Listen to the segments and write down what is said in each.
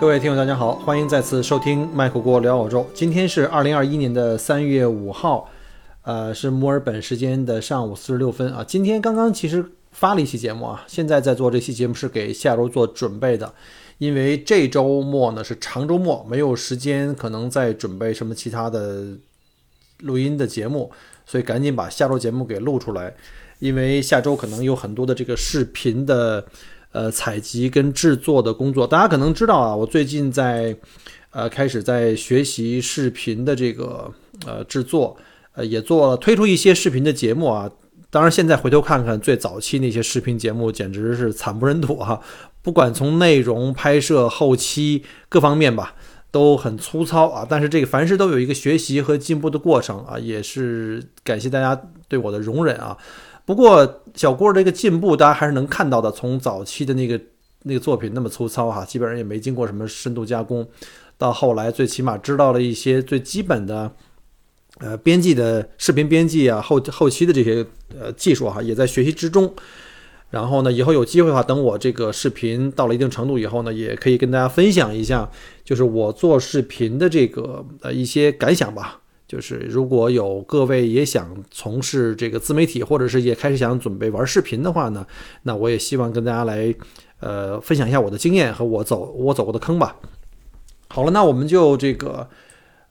各位听友，大家好，欢迎再次收听麦克郭聊澳洲。今天是二零二一年的三月五号，呃，是墨尔本时间的上午四十六分啊。今天刚刚其实发了一期节目啊，现在在做这期节目是给下周做准备的，因为这周末呢是长周末，没有时间可能再准备什么其他的录音的节目，所以赶紧把下周节目给录出来，因为下周可能有很多的这个视频的。呃，采集跟制作的工作，大家可能知道啊，我最近在，呃，开始在学习视频的这个呃制作，呃，也做了推出一些视频的节目啊。当然，现在回头看看最早期那些视频节目，简直是惨不忍睹哈。不管从内容、拍摄、后期各方面吧，都很粗糙啊。但是这个凡事都有一个学习和进步的过程啊，也是感谢大家对我的容忍啊。不过小郭这个进步，大家还是能看到的。从早期的那个那个作品那么粗糙哈，基本上也没经过什么深度加工，到后来最起码知道了一些最基本的，呃，编辑的视频编辑啊，后后期的这些呃技术哈，也在学习之中。然后呢，以后有机会的话，等我这个视频到了一定程度以后呢，也可以跟大家分享一下，就是我做视频的这个呃一些感想吧。就是如果有各位也想从事这个自媒体，或者是也开始想准备玩视频的话呢，那我也希望跟大家来，呃，分享一下我的经验和我走我走过的坑吧。好了，那我们就这个，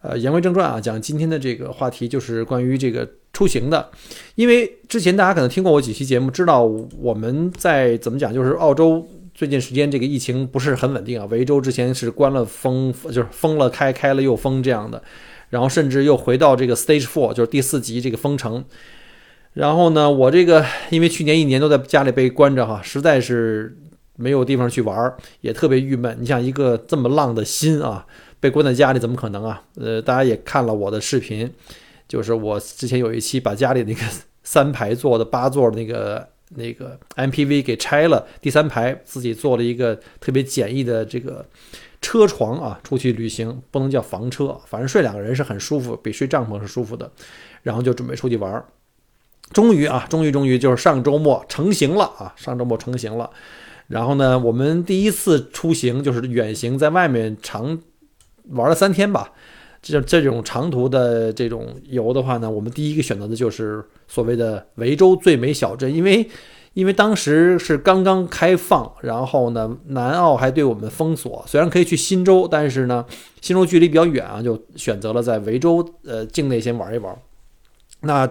呃，言归正传啊，讲今天的这个话题，就是关于这个出行的。因为之前大家可能听过我几期节目，知道我们在怎么讲，就是澳洲最近时间这个疫情不是很稳定啊，维州之前是关了封，就是封了开，开了又封这样的。然后甚至又回到这个 Stage Four，就是第四级这个封城。然后呢，我这个因为去年一年都在家里被关着哈，实在是没有地方去玩儿，也特别郁闷。你想一个这么浪的心啊，被关在家里怎么可能啊？呃，大家也看了我的视频，就是我之前有一期把家里那个 三排座的八座那个那个 MPV 给拆了，第三排自己做了一个特别简易的这个。车床啊，出去旅行不能叫房车，反正睡两个人是很舒服，比睡帐篷是舒服的。然后就准备出去玩儿，终于啊，终于终于就是上周末成型了啊，上周末成型了。然后呢，我们第一次出行就是远行，在外面长玩了三天吧。这这种长途的这种游的话呢，我们第一个选择的就是所谓的维州最美小镇，因为。因为当时是刚刚开放，然后呢，南澳还对我们封锁。虽然可以去新州，但是呢，新州距离比较远啊，就选择了在维州呃境内先玩一玩。那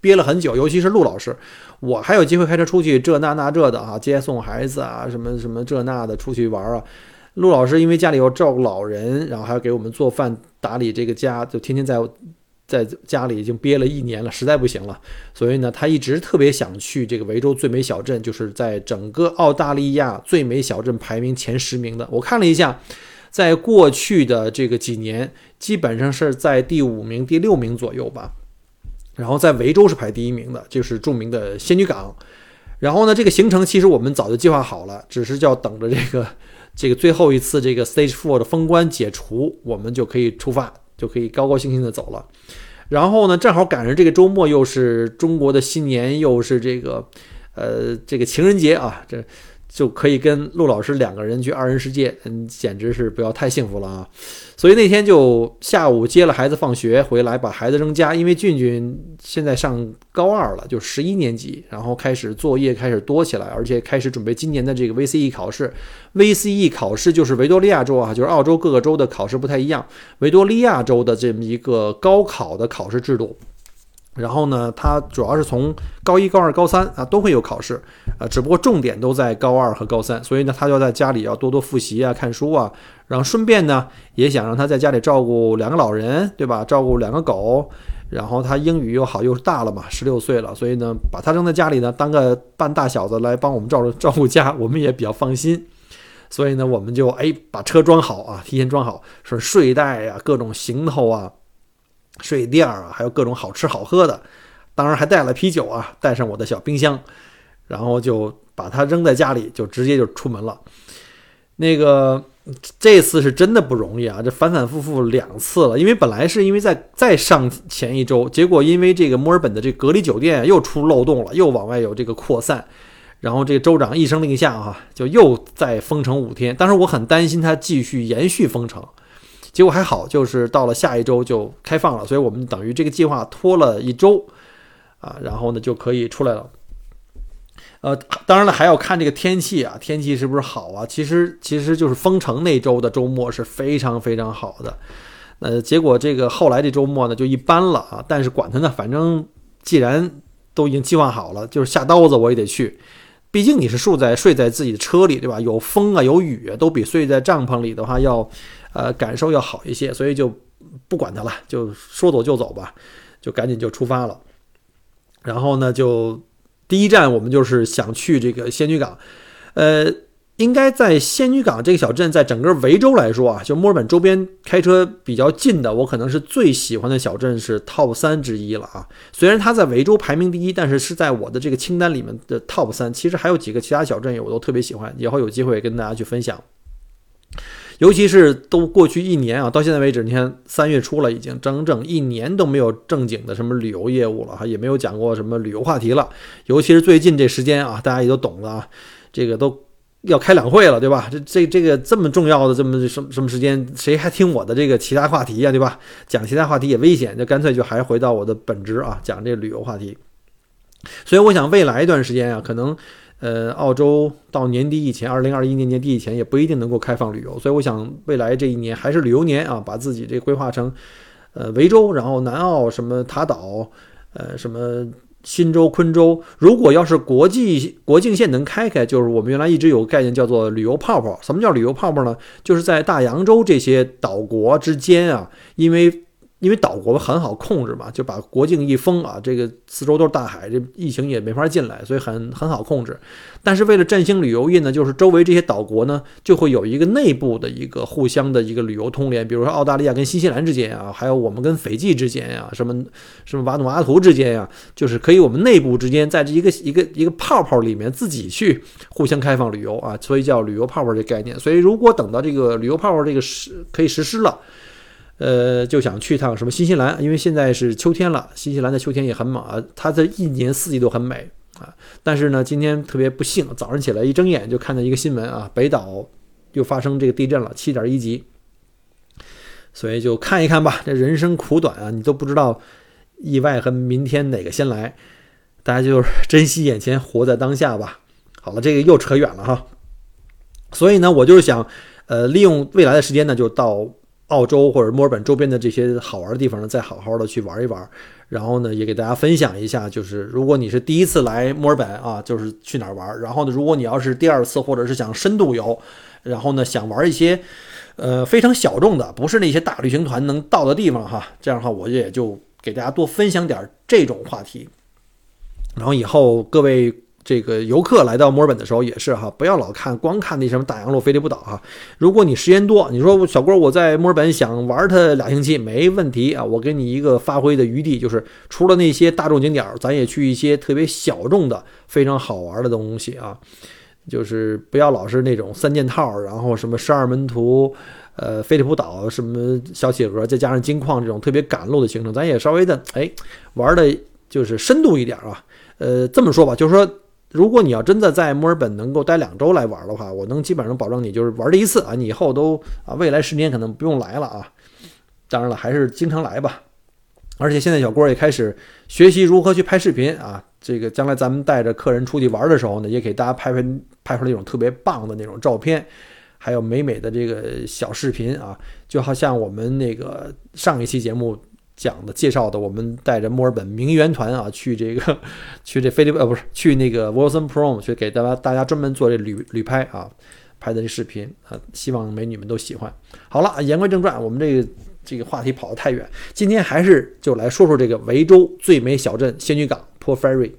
憋了很久，尤其是陆老师，我还有机会开车出去这那那这的啊，接送孩子啊，什么什么这那的出去玩啊。陆老师因为家里要照顾老人，然后还要给我们做饭打理这个家，就天天在。在家里已经憋了一年了，实在不行了，所以呢，他一直特别想去这个维州最美小镇，就是在整个澳大利亚最美小镇排名前十名的。我看了一下，在过去的这个几年，基本上是在第五名、第六名左右吧。然后在维州是排第一名的，就是著名的仙女港。然后呢，这个行程其实我们早就计划好了，只是叫等着这个这个最后一次这个 Stage Four 的封关解除，我们就可以出发。就可以高高兴兴的走了，然后呢，正好赶上这个周末，又是中国的新年，又是这个，呃，这个情人节啊，这。就可以跟陆老师两个人去二人世界，嗯，简直是不要太幸福了啊！所以那天就下午接了孩子放学回来，把孩子扔家，因为俊俊现在上高二了，就十一年级，然后开始作业开始多起来，而且开始准备今年的这个 VCE 考试。VCE 考试就是维多利亚州啊，就是澳洲各个州的考试不太一样，维多利亚州的这么一个高考的考试制度。然后呢，它主要是从高一、高二、高三啊都会有考试，呃，只不过重点都在高二和高三，所以呢，他就在家里要多多复习啊、看书啊，然后顺便呢，也想让他在家里照顾两个老人，对吧？照顾两个狗，然后他英语又好，又是大了嘛，十六岁了，所以呢，把他扔在家里呢，当个半大小子来帮我们照 照顾家，我们也比较放心。所以呢，我们就哎把车装好啊，提前装好，说睡袋呀、各种行头啊、睡垫啊，还有各种好吃好喝的，当然还带了啤酒啊，带上我的小冰箱，然后就把它扔在家里，就直接就出门了。那个这次是真的不容易啊，这反反复复两次了，因为本来是因为在再上前一周，结果因为这个墨尔本的这隔离酒店又出漏洞了，又往外有这个扩散。然后这个州长一声令下，哈，就又再封城五天。当时我很担心他继续延续封城，结果还好，就是到了下一周就开放了。所以我们等于这个计划拖了一周，啊，然后呢就可以出来了。呃，当然了，还要看这个天气啊，天气是不是好啊？其实其实就是封城那周的周末是非常非常好的。呃，结果这个后来这周末呢就一般了啊。但是管他呢，反正既然都已经计划好了，就是下刀子我也得去。毕竟你是睡在睡在自己的车里，对吧？有风啊，有雨，都比睡在帐篷里的话要，呃，感受要好一些。所以就不管它了，就说走就走吧，就赶紧就出发了。然后呢，就第一站我们就是想去这个仙女港，呃。应该在仙女港这个小镇，在整个维州来说啊，就墨尔本周边开车比较近的，我可能是最喜欢的小镇是 Top 三之一了啊。虽然它在维州排名第一，但是是在我的这个清单里面的 Top 三。其实还有几个其他小镇也我都特别喜欢，以后有机会跟大家去分享。尤其是都过去一年啊，到现在为止，你看三月初了，已经整整一年都没有正经的什么旅游业务了哈，也没有讲过什么旅游话题了。尤其是最近这时间啊，大家也都懂了啊，这个都。要开两会了，对吧？这这这个这么重要的这么什么什么时间，谁还听我的这个其他话题呀，对吧？讲其他话题也危险，就干脆就还回到我的本职啊，讲这旅游话题。所以我想未来一段时间啊，可能呃，澳洲到年底以前，二零二一年年底以前也不一定能够开放旅游。所以我想未来这一年还是旅游年啊，把自己这规划成呃维州，然后南澳什么塔岛，呃什么。新州、昆州，如果要是国际国境线能开开，就是我们原来一直有个概念叫做旅游泡泡。什么叫旅游泡泡呢？就是在大洋洲这些岛国之间啊，因为。因为岛国很好控制嘛，就把国境一封啊，这个四周都是大海，这疫情也没法进来，所以很很好控制。但是为了振兴旅游业呢，就是周围这些岛国呢，就会有一个内部的一个互相的一个旅游通联，比如说澳大利亚跟新西兰之间啊，还有我们跟斐济之间呀，什么什么瓦努阿图之间呀，就是可以我们内部之间在这一个一个一个泡泡里面自己去互相开放旅游啊，所以叫旅游泡泡这概念。所以如果等到这个旅游泡泡这个实可以实施了。呃，就想去趟什么新西兰，因为现在是秋天了，新西兰的秋天也很猛啊，它的一年四季都很美啊。但是呢，今天特别不幸，早上起来一睁眼就看到一个新闻啊，北岛又发生这个地震了，七点一级。所以就看一看吧，这人生苦短啊，你都不知道意外和明天哪个先来，大家就 珍惜眼前，活在当下吧。好了，这个又扯远了哈。所以呢，我就是想，呃，利用未来的时间呢，就到。澳洲或者墨尔本周边的这些好玩的地方呢，再好好的去玩一玩，然后呢，也给大家分享一下，就是如果你是第一次来墨尔本啊，就是去哪儿玩，然后呢，如果你要是第二次或者是想深度游，然后呢，想玩一些呃非常小众的，不是那些大旅行团能到的地方哈，这样的话，我也就给大家多分享点这种话题，然后以后各位。这个游客来到墨尔本的时候也是哈，不要老看光看那什么大洋路、飞利浦岛哈。如果你时间多，你说小郭我在墨尔本想玩它俩星期没问题啊，我给你一个发挥的余地，就是除了那些大众景点，咱也去一些特别小众的、非常好玩的东西啊。就是不要老是那种三件套，然后什么十二门徒、呃飞利浦岛、什么小企鹅，再加上金矿这种特别赶路的行程，咱也稍微的哎玩的就是深度一点啊。呃，这么说吧，就是说。如果你要真的在墨尔本能够待两周来玩的话，我能基本上保证你就是玩这一次啊，你以后都啊未来十年可能不用来了啊。当然了，还是经常来吧。而且现在小郭也开始学习如何去拍视频啊，这个将来咱们带着客人出去玩的时候呢，也给大家拍拍拍出那种特别棒的那种照片，还有美美的这个小视频啊，就好像我们那个上一期节目。讲的介绍的，我们带着墨尔本名媛团啊，去这个 去这菲利呃不是去那个 Wilson Prom 去给大家大家专门做这旅旅拍啊，拍的这视频啊，希望美女们都喜欢。好了，言归正传，我们这个这个话题跑得太远，今天还是就来说说这个维州最美小镇仙女港 Port Fairy。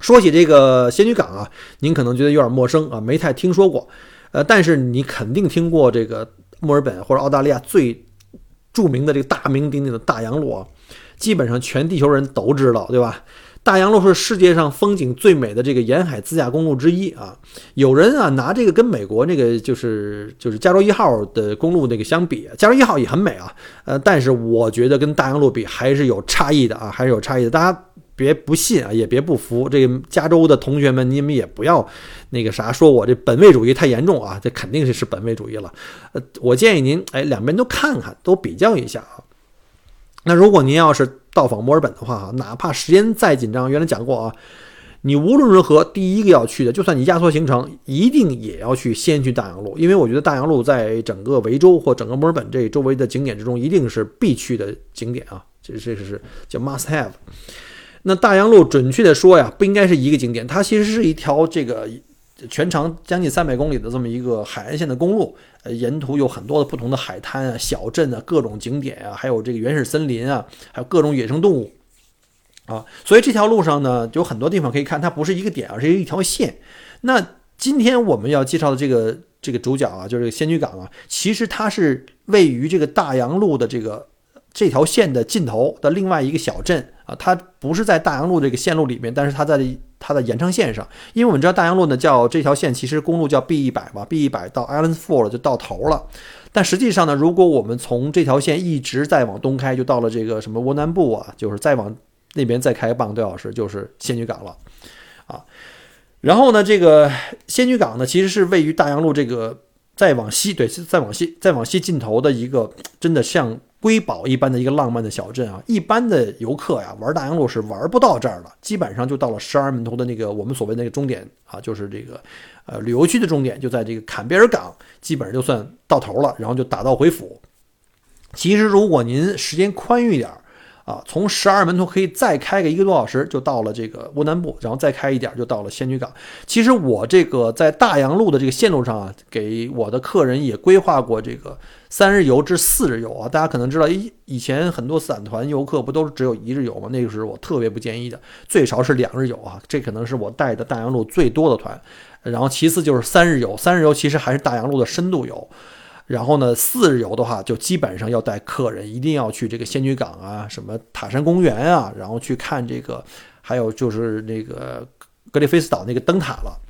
说起这个仙女港啊，您可能觉得有点陌生啊，没太听说过。呃，但是你肯定听过这个墨尔本或者澳大利亚最著名的这个大名鼎鼎的大洋路啊，基本上全地球人都知道，对吧？大洋路是世界上风景最美的这个沿海自驾公路之一啊。有人啊拿这个跟美国那个就是就是加州一号的公路那个相比，加州一号也很美啊，呃，但是我觉得跟大洋路比还是有差异的啊，还是有差异的。大家别不信啊，也别不服。这个加州的同学们，你们也不要那个啥，说我这本位主义太严重啊，这肯定是是本位主义了。呃，我建议您哎两边都看看，都比较一下啊。那如果您要是到访墨尔本的话，哈，哪怕时间再紧张，原来讲过啊，你无论如何第一个要去的，就算你压缩行程，一定也要去先去大洋路，因为我觉得大洋路在整个维州或整个墨尔本这周围的景点之中，一定是必去的景点啊，这这是叫 must have。那大洋路准确的说呀，不应该是一个景点，它其实是一条这个。全长将近三百公里的这么一个海岸线的公路，呃，沿途有很多的不同的海滩啊、小镇啊、各种景点啊，还有这个原始森林啊，还有各种野生动物啊，所以这条路上呢，有很多地方可以看，它不是一个点，而是一条线。那今天我们要介绍的这个这个主角啊，就是仙居港啊，其实它是位于这个大洋路的这个这条线的尽头的另外一个小镇啊，它不是在大洋路这个线路里面，但是它在。它的延长线上，因为我们知道大洋路呢叫这条线，其实公路叫 B 一百嘛，B 一百到 Island Four 就到头了。但实际上呢，如果我们从这条线一直再往东开，就到了这个什么沃南部啊，就是再往那边再开半个多小时，就是仙女港了啊。然后呢，这个仙女港呢，其实是位于大洋路这个再往西，对，再往西，再往西尽头的一个，真的像。瑰宝一般的一个浪漫的小镇啊，一般的游客呀玩大洋路是玩不到这儿的，基本上就到了十二门头的那个我们所谓那个终点啊，就是这个呃旅游区的终点就在这个坎贝尔港，基本上就算到头了，然后就打道回府。其实如果您时间宽裕一点。啊，从十二门头可以再开个一个多小时，就到了这个乌南部，然后再开一点就到了仙女港。其实我这个在大洋路的这个线路上啊，给我的客人也规划过这个三日游至四日游啊。大家可能知道，以以前很多散团游客不都是只有一日游吗？那个是我特别不建议的，最少是两日游啊。这可能是我带的大洋路最多的团。然后其次就是三日游，三日游其实还是大洋路的深度游。然后呢，四日游的话，就基本上要带客人，一定要去这个仙女港啊，什么塔山公园啊，然后去看这个，还有就是那个格里菲斯岛那个灯塔了。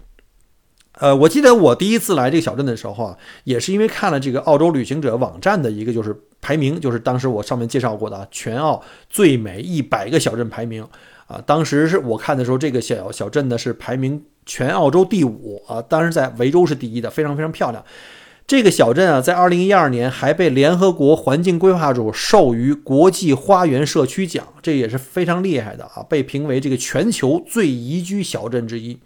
呃，我记得我第一次来这个小镇的时候啊，也是因为看了这个澳洲旅行者网站的一个就是排名，就是当时我上面介绍过的全澳最美一百个小镇排名啊。当时是我看的时候，这个小小镇呢是排名全澳洲第五啊，当时在维州是第一的，非常非常漂亮。这个小镇啊，在二零一二年还被联合国环境规划署授予国际花园社区奖，这也是非常厉害的啊！被评为这个全球最宜居小镇之一。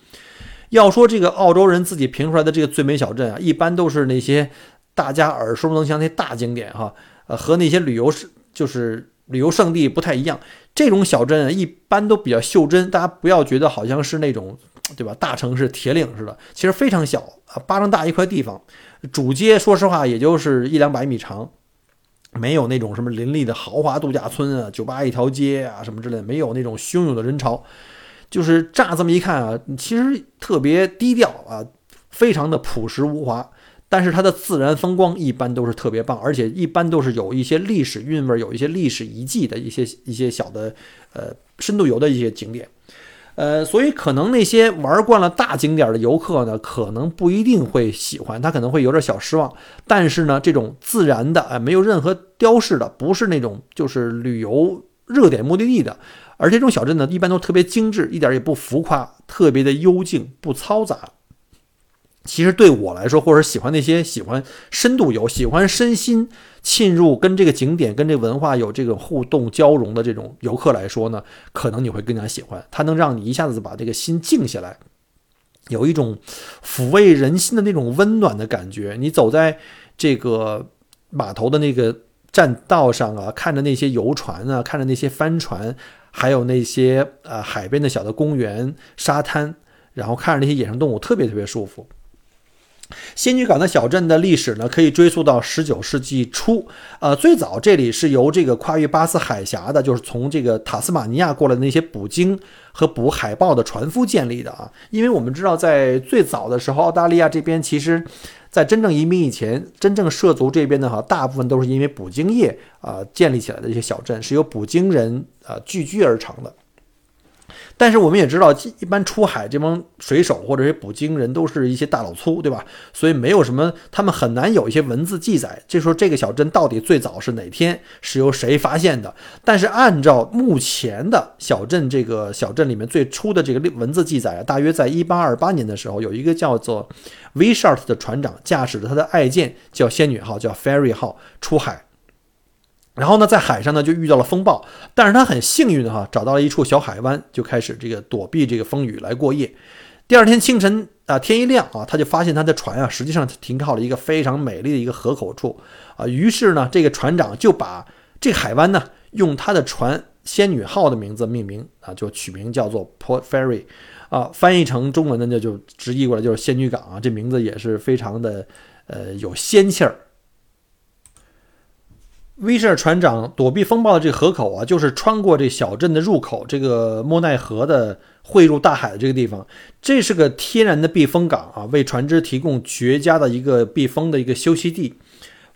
要说这个澳洲人自己评出来的这个最美小镇啊，一般都是那些大家耳熟能详的大景点哈，呃，和那些旅游是就是旅游胜地不太一样。这种小镇一般都比较袖珍，大家不要觉得好像是那种对吧？大城市铁岭似的，其实非常小啊，巴掌大一块地方。主街说实话也就是一两百米长，没有那种什么林立的豪华度假村啊、酒吧一条街啊什么之类的，没有那种汹涌的人潮。就是乍这么一看啊，其实特别低调啊，非常的朴实无华。但是它的自然风光一般都是特别棒，而且一般都是有一些历史韵味、有一些历史遗迹的一些一些小的呃深度游的一些景点。呃，所以可能那些玩惯了大景点的游客呢，可能不一定会喜欢，他可能会有点小失望。但是呢，这种自然的，哎，没有任何雕饰的，不是那种就是旅游热点目的地的，而这种小镇呢，一般都特别精致，一点也不浮夸，特别的幽静，不嘈杂。其实对我来说，或者喜欢那些喜欢深度游、喜欢身心浸入跟这个景点、跟这文化有这种互动交融的这种游客来说呢，可能你会更加喜欢。它能让你一下子把这个心静下来，有一种抚慰人心的那种温暖的感觉。你走在这个码头的那个栈道上啊，看着那些游船啊，看着那些帆船，还有那些呃海边的小的公园、沙滩，然后看着那些野生动物，特别特别舒服。仙女港的小镇的历史呢，可以追溯到十九世纪初。呃，最早这里是由这个跨越巴斯海峡的，就是从这个塔斯马尼亚过来的那些捕鲸和捕海豹的船夫建立的啊。因为我们知道，在最早的时候，澳大利亚这边其实，在真正移民以前，真正涉足这边的哈，大部分都是因为捕鲸业啊建立起来的一些小镇，是由捕鲸人啊聚居而成的。但是我们也知道，一般出海这帮水手或者是捕鲸人都是一些大老粗，对吧？所以没有什么，他们很难有一些文字记载。就说这个小镇到底最早是哪天是由谁发现的？但是按照目前的小镇这个小镇里面最初的这个文字记载啊，大约在一八二八年的时候，有一个叫做 v s h a r t 的船长驾驶着他的爱舰叫仙女号，叫 Fairy 号出海。然后呢，在海上呢就遇到了风暴，但是他很幸运的哈，找到了一处小海湾，就开始这个躲避这个风雨来过夜。第二天清晨啊，天一亮啊，他就发现他的船啊，实际上停靠了一个非常美丽的一个河口处啊。于是呢，这个船长就把这个海湾呢，用他的船“仙女号”的名字命名啊，就取名叫做 Port Fairy 啊，翻译成中文呢那就直译过来就是仙女港啊。这名字也是非常的呃有仙气儿。威士尔船长躲避风暴的这个河口啊，就是穿过这小镇的入口，这个莫奈河的汇入大海的这个地方，这是个天然的避风港啊，为船只提供绝佳的一个避风的一个休息地。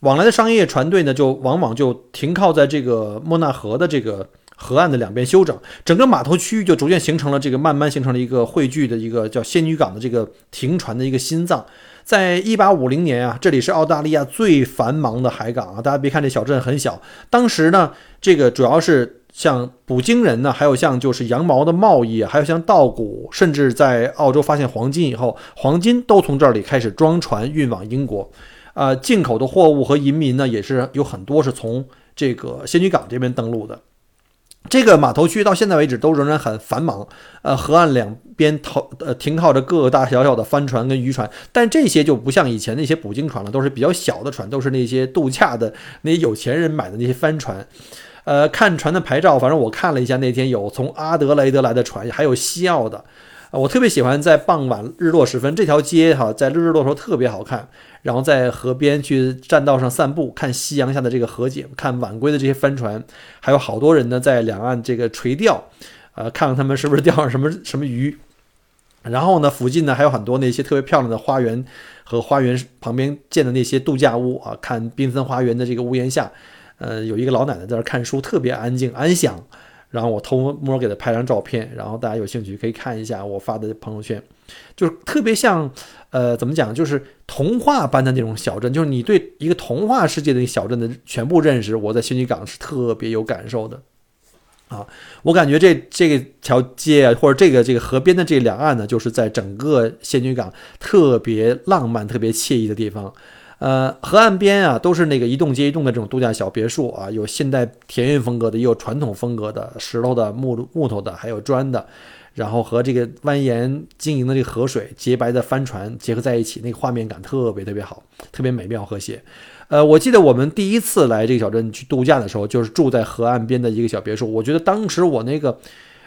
往来的商业船队呢，就往往就停靠在这个莫纳河的这个河岸的两边休整，整个码头区域就逐渐形成了这个慢慢形成了一个汇聚的一个叫仙女港的这个停船的一个心脏。在一八五零年啊，这里是澳大利亚最繁忙的海港啊。大家别看这小镇很小，当时呢，这个主要是像捕鲸人呢，还有像就是羊毛的贸易，还有像稻谷，甚至在澳洲发现黄金以后，黄金都从这里开始装船运往英国。啊，进口的货物和移民呢，也是有很多是从这个仙女港这边登陆的。这个码头区到现在为止都仍然很繁忙，呃，河岸两边投呃停靠着各个大小小的帆船跟渔船，但这些就不像以前那些捕鲸船了，都是比较小的船，都是那些度假的那些有钱人买的那些帆船。呃，看船的牌照，反正我看了一下，那天有从阿德雷德来的船，还有西澳的。我特别喜欢在傍晚日落时分，这条街哈，在日日落时候特别好看。然后在河边去栈道上散步，看夕阳下的这个河景，看晚归的这些帆船，还有好多人呢在两岸这个垂钓，呃，看看他们是不是钓上什么 什么鱼。然后呢，附近呢还有很多那些特别漂亮的花园和花园旁边建的那些度假屋啊，看缤纷花园的这个屋檐下，呃，有一个老奶奶在那看书，特别安静安详。然后我偷摸给她拍张照片，然后大家有兴趣可以看一下我发的朋友圈，就是特别像。呃，怎么讲？就是童话般的那种小镇，就是你对一个童话世界的小镇的全部认识，我在仙女港是特别有感受的。啊，我感觉这这个条街或者这个这个河边的这两岸呢，就是在整个仙女港特别浪漫、特别惬意的地方。呃，河岸边啊，都是那个一栋接一栋的这种度假小别墅啊，有现代田园风格的，也有传统风格的，石头的、木木头的，还有砖的。然后和这个蜿蜒晶莹的这个河水、洁白的帆船结合在一起，那个画面感特别特别好，特别美妙和谐。呃，我记得我们第一次来这个小镇去度假的时候，就是住在河岸边的一个小别墅。我觉得当时我那个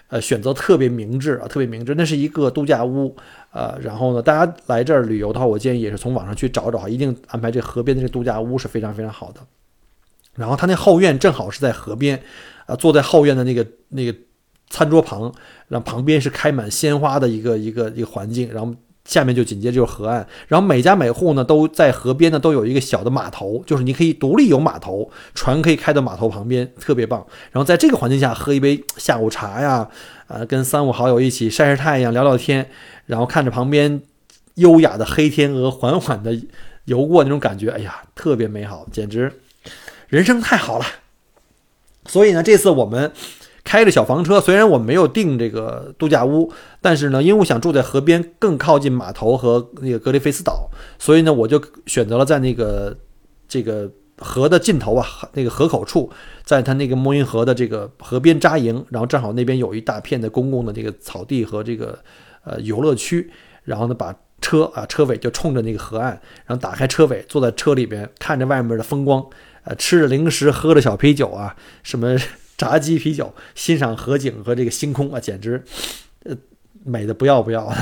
呃选择特别明智啊，特别明智。那是一个度假屋，呃，然后呢，大家来这儿旅游的话，我建议也是从网上去找找，一定安排这河边的这度假屋是非常非常好的。然后他那后院正好是在河边，啊，坐在后院的那个那个。餐桌旁，然后旁边是开满鲜花的一个一个一个环境，然后下面就紧接着就是河岸，然后每家每户呢都在河边呢都有一个小的码头，就是你可以独立有码头，船可以开到码头旁边，特别棒。然后在这个环境下喝一杯下午茶呀，呃，跟三五好友一起晒晒太阳、聊聊天，然后看着旁边优雅的黑天鹅缓缓地游过，那种感觉，哎呀，特别美好，简直人生太好了。所以呢，这次我们。开着小房车，虽然我没有订这个度假屋，但是呢，因为我想住在河边，更靠近码头和那个格里菲斯岛，所以呢，我就选择了在那个这个河的尽头啊，那个河口处，在它那个莫因河的这个河边扎营，然后正好那边有一大片的公共的这个草地和这个呃游乐区，然后呢，把车啊车尾就冲着那个河岸，然后打开车尾，坐在车里边看着外面的风光，呃，吃着零食，喝着小啤酒啊，什么。炸鸡啤酒，欣赏河景和这个星空啊，简直，呃，美的不要不要的。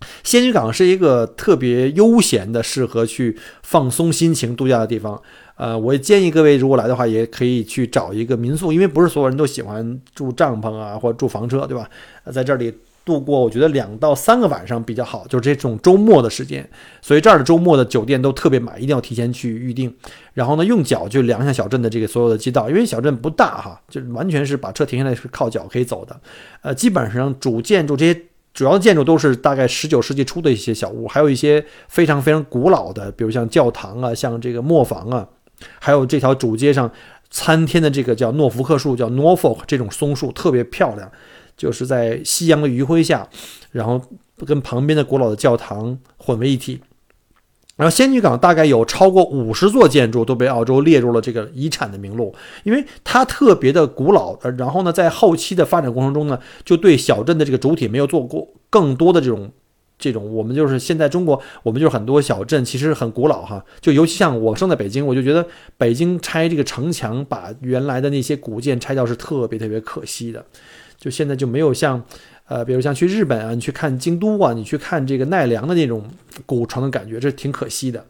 仙女港是一个特别悠闲的、适合去放松心情、度假的地方。呃，我建议各位如果来的话，也可以去找一个民宿，因为不是所有人都喜欢住帐篷啊，或者住房车，对吧？在这里度过，我觉得两到三个晚上比较好，就是这种周末的时间。所以这儿的周末的酒店都特别满，一定要提前去预定。然后呢，用脚就量一下小镇的这个所有的街道，因为小镇不大哈，就完全是把车停下来是靠脚可以走的。呃，基本上主建筑这些主要的建筑都是大概十九世纪初的一些小屋，还有一些非常非常古老的，比如像教堂啊，像这个磨坊啊。还有这条主街上参天的这个叫诺福克树，叫 Norfolk 这种松树特别漂亮，就是在夕阳的余晖下，然后跟旁边的古老的教堂混为一体。然后仙女港大概有超过五十座建筑都被澳洲列入了这个遗产的名录，因为它特别的古老。然后呢，在后期的发展过程中呢，就对小镇的这个主体没有做过更多的这种。这种我们就是现在中国，我们就是很多小镇其实很古老哈，就尤其像我生在北京，我就觉得北京拆这个城墙，把原来的那些古建拆掉是特别特别可惜的。就现在就没有像，呃，比如像去日本啊，你去看京都啊，你去看这个奈良的那种古城的感觉，这挺可惜的。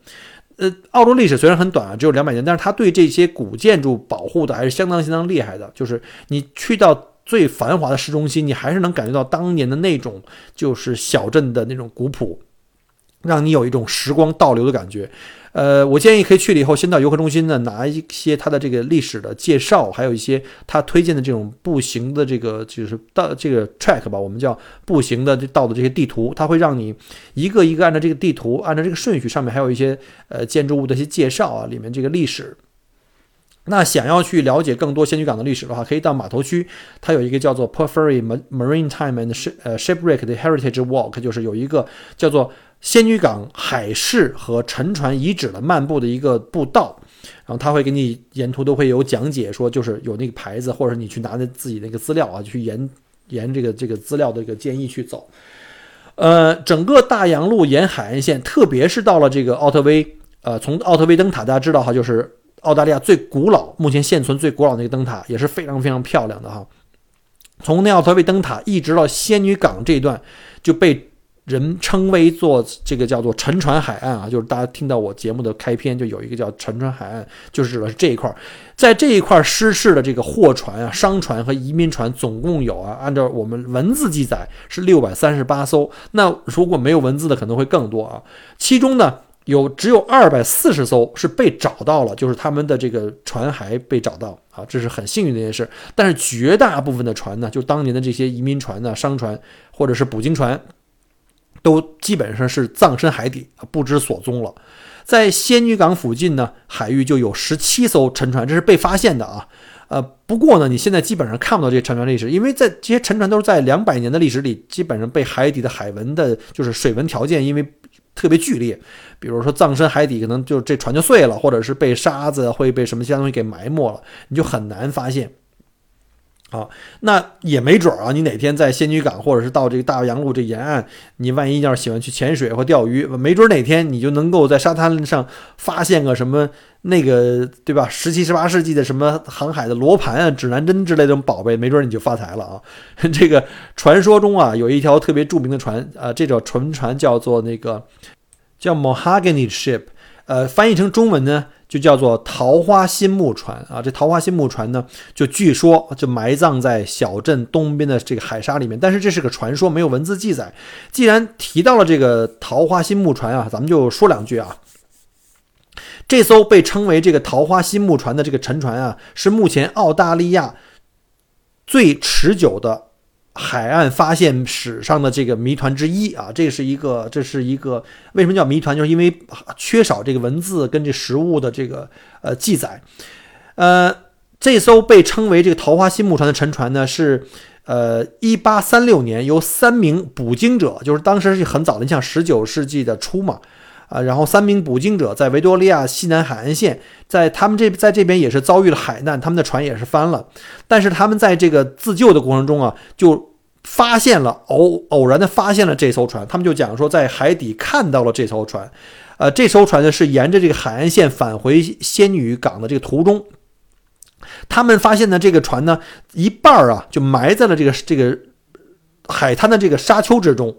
呃，澳洲历史虽然很短啊，只有两百年，但是它对这些古建筑保护的还是相当相当厉害的。就是你去到。最繁华的市中心，你还是能感觉到当年的那种，就是小镇的那种古朴，让你有一种时光倒流的感觉。呃，我建议可以去了以后，先到游客中心呢，拿一些它的这个历史的介绍，还有一些他推荐的这种步行的这个就是到这个 track 吧，我们叫步行的道的这些地图，它会让你一个一个按照这个地图，按照这个顺序，上面还有一些呃建筑物的一些介绍啊，里面这个历史。那想要去了解更多仙女港的历史的话，可以到码头区，它有一个叫做 p o r f e r y Marine Time and Ship Shipwreck 的 Heritage Walk，就是有一个叫做仙女港海事和沉船遗址的漫步的一个步道，然后他会给你沿途都会有讲解，说就是有那个牌子，或者你去拿着自己那个资料啊，去沿沿这个这个资料的一个建议去走。呃，整个大洋路沿海岸线，特别是到了这个奥特威，呃，从奥特威灯塔，大家知道哈，就是。澳大利亚最古老、目前现存最古老的那个灯塔也是非常非常漂亮的哈。从那奥特威灯塔一直到仙女港这一段，就被人称为做这个叫做沉船海岸啊。就是大家听到我节目的开篇就有一个叫沉船海岸，就是指的是这一块。在这一块失事的这个货船啊、商船和移民船总共有啊，按照我们文字记载是六百三十八艘。那如果没有文字的可能会更多啊。其中呢。有只有二百四十艘是被找到了，就是他们的这个船骸被找到啊，这是很幸运的一件事。但是绝大部分的船呢，就当年的这些移民船呢、商船或者是捕鲸船，都基本上是葬身海底，不知所踪了。在仙女港附近呢，海域就有十七艘沉船，这是被发现的啊。呃，不过呢，你现在基本上看不到这些沉船历史，因为在这些沉船都是在两百年的历史里，基本上被海底的海文的，就是水文条件，因为。特别剧烈，比如说葬身海底，可能就这船就碎了，或者是被沙子会被什么其他东西给埋没了，你就很难发现。啊，那也没准儿啊，你哪天在仙女港，或者是到这个大洋路这沿岸，你万一要是喜欢去潜水或钓鱼，没准哪天你就能够在沙滩上发现个什么那个，对吧？十七、十八世纪的什么航海的罗盘啊、指南针之类的这种宝贝，没准你就发财了啊！这个传说中啊，有一条特别著名的船，啊，这种沉船叫做那个叫 Mahogany Ship，呃，翻译成中文呢？就叫做桃花心木船啊，这桃花心木船呢，就据说就埋葬在小镇东边的这个海沙里面，但是这是个传说，没有文字记载。既然提到了这个桃花心木船啊，咱们就说两句啊。这艘被称为这个桃花心木船的这个沉船啊，是目前澳大利亚最持久的。海岸发现史上的这个谜团之一啊，这是一个，这是一个为什么叫谜团？就是因为缺少这个文字跟这实物的这个呃记载。呃，这艘被称为这个桃花心木船的沉船呢，是呃一八三六年由三名捕鲸者，就是当时是很早的，你像十九世纪的初嘛，啊，然后三名捕鲸者在维多利亚西南海岸线，在他们这在这边也是遭遇了海难，他们的船也是翻了，但是他们在这个自救的过程中啊，就发现了偶偶然的发现了这艘船，他们就讲说在海底看到了这艘船，呃，这艘船呢是沿着这个海岸线返回仙女港的这个途中，他们发现的这个船呢一半儿啊就埋在了这个这个海滩的这个沙丘之中，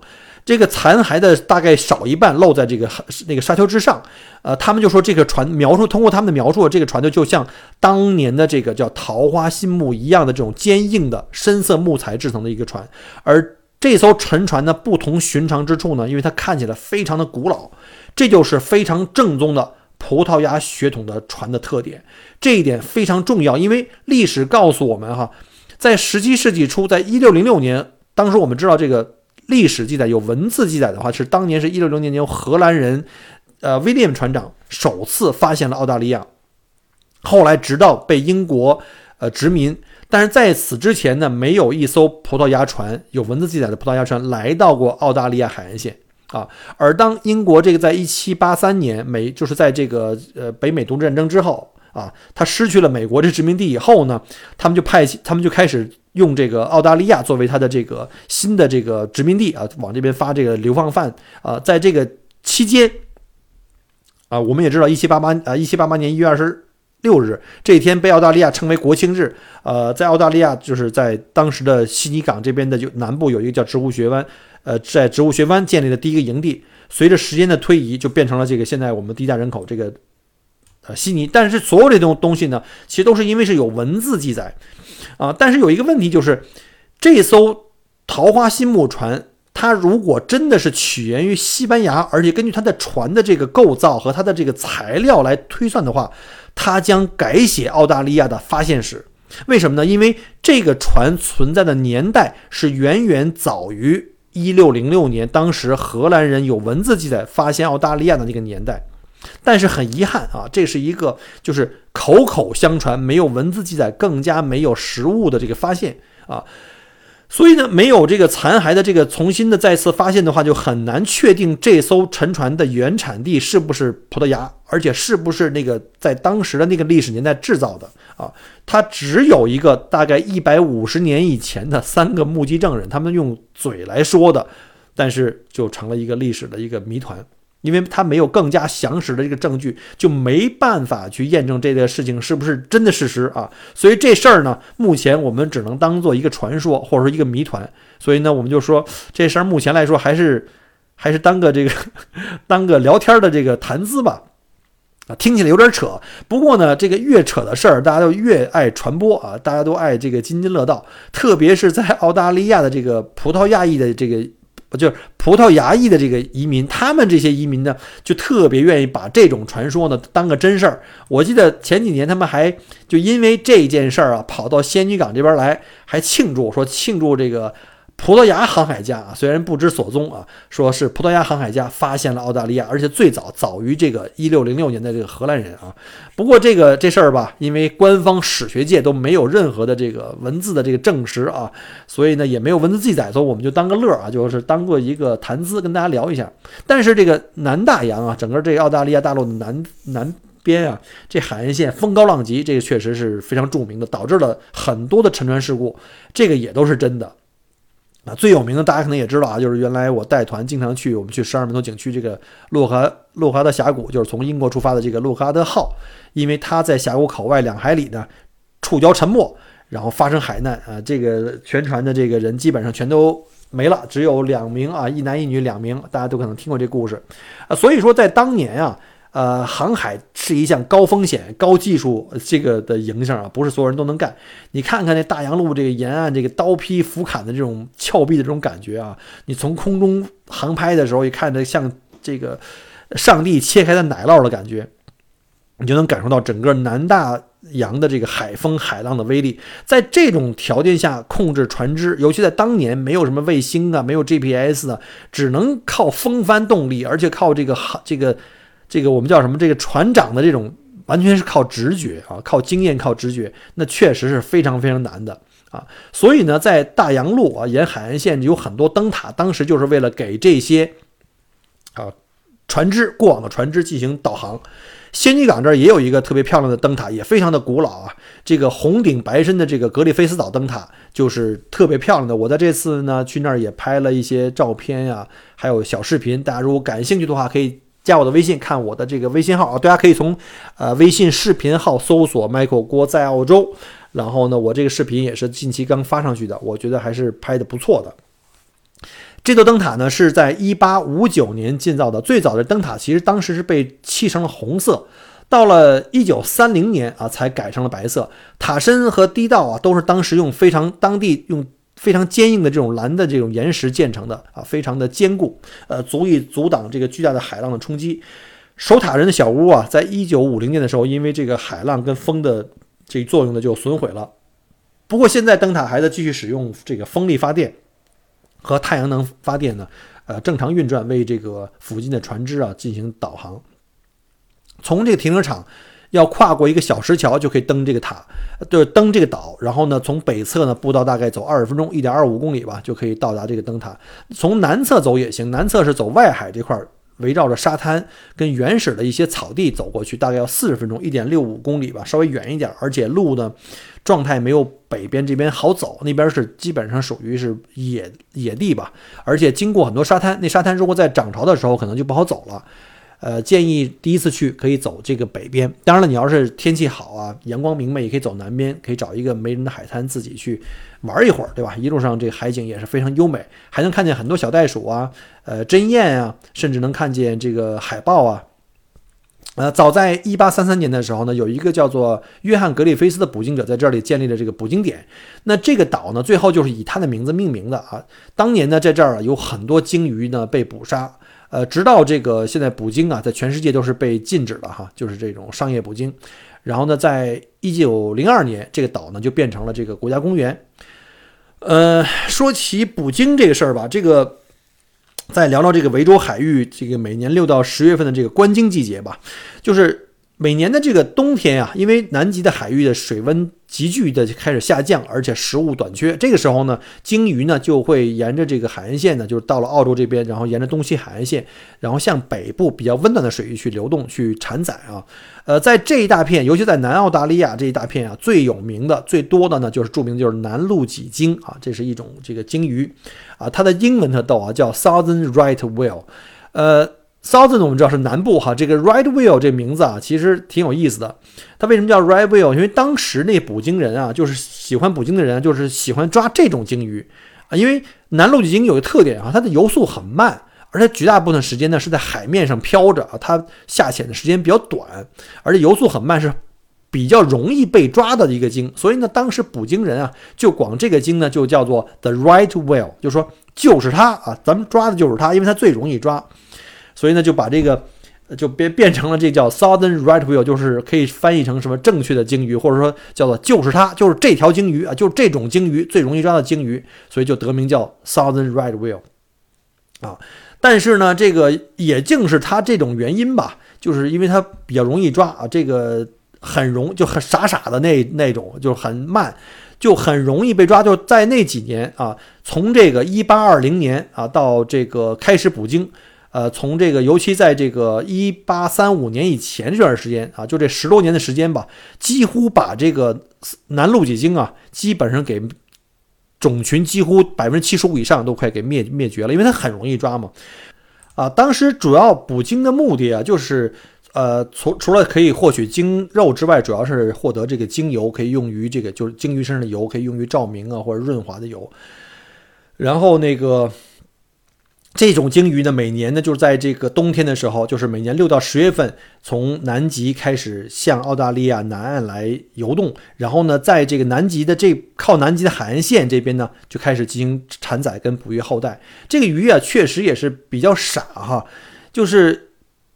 这个残骸的大概少一半露在这个那个沙丘之上，呃，他们就说这个船描述通过他们的描述，这个船就就像当年的这个叫桃花心木一样的这种坚硬的深色木材制成的一个船，而这艘沉船呢不同寻常之处呢，因为它看起来非常的古老，这就是非常正宗的葡萄牙血统的船的特点，这一点非常重要，因为历史告诉我们哈，在十七世纪初，在一六零六年，当时我们知道这个。历史记载有文字记载的话，是当年是一六零年由荷兰人，呃，威廉船长首次发现了澳大利亚，后来直到被英国呃殖民，但是在此之前呢，没有一艘葡萄牙船有文字记载的葡萄牙船来到过澳大利亚海岸线啊。而当英国这个在一七八三年美就是在这个呃北美独立战争之后啊，他失去了美国这殖民地以后呢，他们就派他们就开始。用这个澳大利亚作为它的这个新的这个殖民地啊，往这边发这个流放犯啊，在这个期间啊，我们也知道，一七八八啊，一七八八年一月二十六日这一天被澳大利亚称为国庆日。呃，在澳大利亚就是在当时的悉尼港这边的就南部有一个叫植物学湾，呃，在植物学湾建立的第一个营地。随着时间的推移，就变成了这个现在我们低价人口这个呃悉尼。但是所有这种东西呢，其实都是因为是有文字记载。啊，但是有一个问题就是，这艘桃花心木船，它如果真的是起源于西班牙，而且根据它的船的这个构造和它的这个材料来推算的话，它将改写澳大利亚的发现史。为什么呢？因为这个船存在的年代是远远早于一六零六年，当时荷兰人有文字记载发现澳大利亚的那个年代。但是很遗憾啊，这是一个就是口口相传，没有文字记载，更加没有实物的这个发现啊，所以呢，没有这个残骸的这个重新的再次发现的话，就很难确定这艘沉船的原产地是不是葡萄牙，而且是不是那个在当时的那个历史年代制造的啊？它只有一个大概一百五十年以前的三个目击证人，他们用嘴来说的，但是就成了一个历史的一个谜团。因为他没有更加详实的这个证据，就没办法去验证这件事情是不是真的事实啊。所以这事儿呢，目前我们只能当做一个传说或者说一个谜团。所以呢，我们就说这事儿目前来说还是还是当个这个 当个聊天的这个谈资吧。啊，听起来有点扯。不过呢，这个越扯的事儿，大家都越爱传播啊，大家都爱这个津津乐道。特别是在澳大利亚的这个葡萄牙裔的这个。就是葡萄牙裔的这个移民，他们这些移民呢，就特别愿意把这种传说呢当个真事儿。我记得前几年他们还就因为这件事儿啊，跑到仙女港这边来，还庆祝说庆祝这个。葡萄牙航海家啊，虽然不知所踪啊，说是葡萄牙航海家发现了澳大利亚，而且最早早于这个一六零六年的这个荷兰人啊。不过这个这事儿吧，因为官方史学界都没有任何的这个文字的这个证实啊，所以呢也没有文字记载，所以我们就当个乐啊，就是当做一个谈资跟大家聊一下。但是这个南大洋啊，整个这个澳大利亚大陆的南南边啊，这海岸线风高浪急，这个确实是非常著名的，导致了很多的沉船事故，这个也都是真的。最有名的大家可能也知道啊，就是原来我带团经常去，我们去十二门头景区这个洛哈洛哈德峡谷，就是从英国出发的这个洛哈德号，因为它在峡谷口外两海里呢触礁沉没，然后发生海难啊，这个全船的这个人基本上全都没了，只有两名啊，一男一女两名，大家都可能听过这故事啊，所以说在当年啊。呃，航海是一项高风险、高技术这个的营生啊，不是所有人都能干。你看看那大洋路这个沿岸这个刀劈斧砍的这种峭壁的这种感觉啊，你从空中航拍的时候，也看着像这个上帝切开的奶酪的感觉，你就能感受到整个南大洋的这个海风海浪的威力。在这种条件下控制船只，尤其在当年没有什么卫星啊，没有 GPS 啊，只能靠风帆动力，而且靠这个航这个。这个我们叫什么？这个船长的这种完全是靠直觉啊，靠经验，靠直觉，那确实是非常非常难的啊。所以呢，在大洋路啊沿海岸线有很多灯塔，当时就是为了给这些啊船只过往的船只进行导航。仙女港这儿也有一个特别漂亮的灯塔，也非常的古老啊。这个红顶白身的这个格里菲斯岛灯塔就是特别漂亮的。我在这次呢去那儿也拍了一些照片呀，还有小视频。大家如果感兴趣的话，可以。加我的微信，看我的这个微信号啊，大家可以从呃微信视频号搜索 Michael 郭在澳洲，然后呢，我这个视频也是近期刚发上去的，我觉得还是拍的不错的。这座灯塔呢是在一八五九年建造的，最早的灯塔其实当时是被漆成了红色，到了一九三零年啊才改成了白色。塔身和地道啊都是当时用非常当地用非常坚硬的这种蓝的这种岩石建成的啊，非常的坚固，呃，足以阻挡这个巨大的海浪的冲击。守塔人的小屋啊，在一九五零年的时候，因为这个海浪跟风的这作用呢，就损毁了。不过现在灯塔还在继续使用这个风力发电。和太阳能发电呢，呃，正常运转，为这个附近的船只啊进行导航。从这个停车场要跨过一个小石桥就可以登这个塔，就是登这个岛。然后呢，从北侧呢步道大概走二十分钟，一点二五公里吧，就可以到达这个灯塔。从南侧走也行，南侧是走外海这块。围绕着沙滩跟原始的一些草地走过去，大概要四十分钟，一点六五公里吧，稍微远一点。而且路呢，状态没有北边这边好走，那边是基本上属于是野野地吧。而且经过很多沙滩，那沙滩如果在涨潮的时候，可能就不好走了。呃，建议第一次去可以走这个北边。当然了，你要是天气好啊，阳光明媚，也可以走南边，可以找一个没人的海滩自己去玩一会儿，对吧？一路上这海景也是非常优美，还能看见很多小袋鼠啊，呃，针鼹啊，甚至能看见这个海豹啊。呃，早在一八三三年的时候呢，有一个叫做约翰格里菲斯的捕鲸者在这里建立了这个捕鲸点。那这个岛呢，最后就是以他的名字命名的啊。当年呢，在这儿有很多鲸鱼呢被捕杀。呃，直到这个现在捕鲸啊，在全世界都是被禁止了哈，就是这种商业捕鲸。然后呢，在一九零二年，这个岛呢就变成了这个国家公园。呃，说起捕鲸这个事儿吧，这个再聊聊这个维州海域这个每年六到十月份的这个观鲸季节吧，就是每年的这个冬天啊，因为南极的海域的水温。急剧的开始下降，而且食物短缺。这个时候呢，鲸鱼呢就会沿着这个海岸线呢，就是到了澳洲这边，然后沿着东西海岸线，然后向北部比较温暖的水域去流动，去产崽啊。呃，在这一大片，尤其在南澳大利亚这一大片啊，最有名的、最多的呢，就是著名的就是南露脊鲸啊，这是一种这个鲸鱼啊，它的英文特逗啊，叫 Southern Right Whale，呃。Southern 我们知道是南部哈，这个 Right Whale 这名字啊，其实挺有意思的。它为什么叫 Right Whale？因为当时那捕鲸人啊，就是喜欢捕鲸的人，就是喜欢抓这种鲸鱼啊。因为南露脊鲸有个特点啊，它的游速很慢，而且绝大部分时间呢是在海面上漂着啊，它下潜的时间比较短，而且游速很慢，是比较容易被抓的一个鲸。所以呢，当时捕鲸人啊，就管这个鲸呢就叫做 The Right Whale，就说就是它啊，咱们抓的就是它，因为它最容易抓。所以呢，就把这个就变变成了这叫 Southern Right Whale，就是可以翻译成什么正确的鲸鱼，或者说叫做就是它，就是这条鲸鱼啊，就是这种鲸鱼最容易抓的鲸鱼，所以就得名叫 Southern Right Whale 啊。但是呢，这个也正是它这种原因吧，就是因为它比较容易抓啊，这个很容就很傻傻的那那种，就是很慢，就很容易被抓。就在那几年啊，从这个一八二零年啊到这个开始捕鲸。呃，从这个，尤其在这个一八三五年以前这段时间啊，就这十多年的时间吧，几乎把这个南露脊鲸啊，基本上给种群几乎百分之七十五以上都快给灭灭绝了，因为它很容易抓嘛。啊，当时主要捕鲸的目的啊，就是呃，除除了可以获取鲸肉之外，主要是获得这个鲸油，可以用于这个就是鲸鱼身上的油，可以用于照明啊或者润滑的油。然后那个。这种鲸鱼呢，每年呢，就是在这个冬天的时候，就是每年六到十月份，从南极开始向澳大利亚南岸来游动，然后呢，在这个南极的这靠南极的海岸线这边呢，就开始进行产仔跟哺育后代。这个鱼啊，确实也是比较傻哈，就是。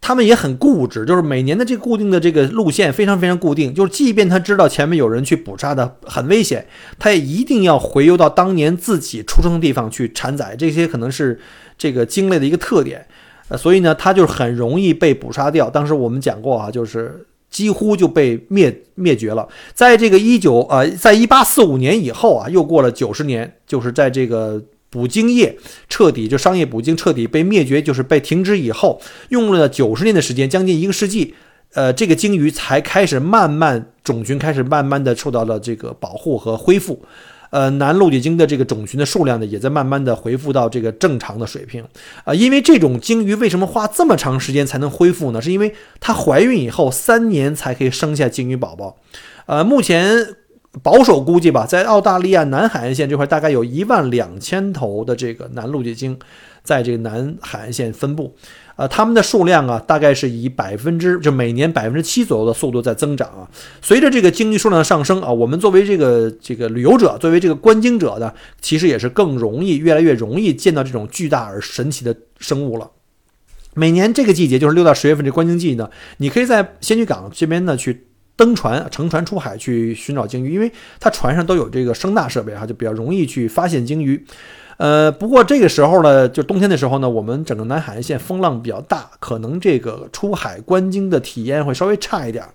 他们也很固执，就是每年的这个固定的这个路线非常非常固定，就是即便他知道前面有人去捕杀的很危险，他也一定要回游到当年自己出生的地方去产崽。这些可能是这个鲸类的一个特点，呃，所以呢，它就是很容易被捕杀掉。当时我们讲过啊，就是几乎就被灭灭绝了。在这个一九呃，在一八四五年以后啊，又过了九十年，就是在这个。捕鲸业彻底就商业捕鲸彻底被灭绝，就是被停止以后，用了九十年的时间，将近一个世纪，呃，这个鲸鱼才开始慢慢种群开始慢慢的受到了这个保护和恢复，呃，南露脊鲸的这个种群的数量呢，也在慢慢的恢复到这个正常的水平，啊，因为这种鲸鱼为什么花这么长时间才能恢复呢？是因为它怀孕以后三年才可以生下鲸鱼宝宝，呃，目前。保守估计吧，在澳大利亚南海岸线这块，大概有一万两千头的这个南陆地鲸，在这个南海岸线分布。呃，它们的数量啊，大概是以百分之就每年百分之七左右的速度在增长啊。随着这个鲸鱼数量的上升啊，我们作为这个这个旅游者，作为这个观鲸者呢，其实也是更容易，越来越容易见到这种巨大而神奇的生物了。每年这个季节，就是六到十月份这观鲸季呢，你可以在仙女港这边呢去。登船乘船出海去寻找鲸鱼，因为它船上都有这个声纳设备哈，就比较容易去发现鲸鱼。呃，不过这个时候呢，就冬天的时候呢，我们整个南海岸线风浪比较大，可能这个出海观鲸的体验会稍微差一点儿。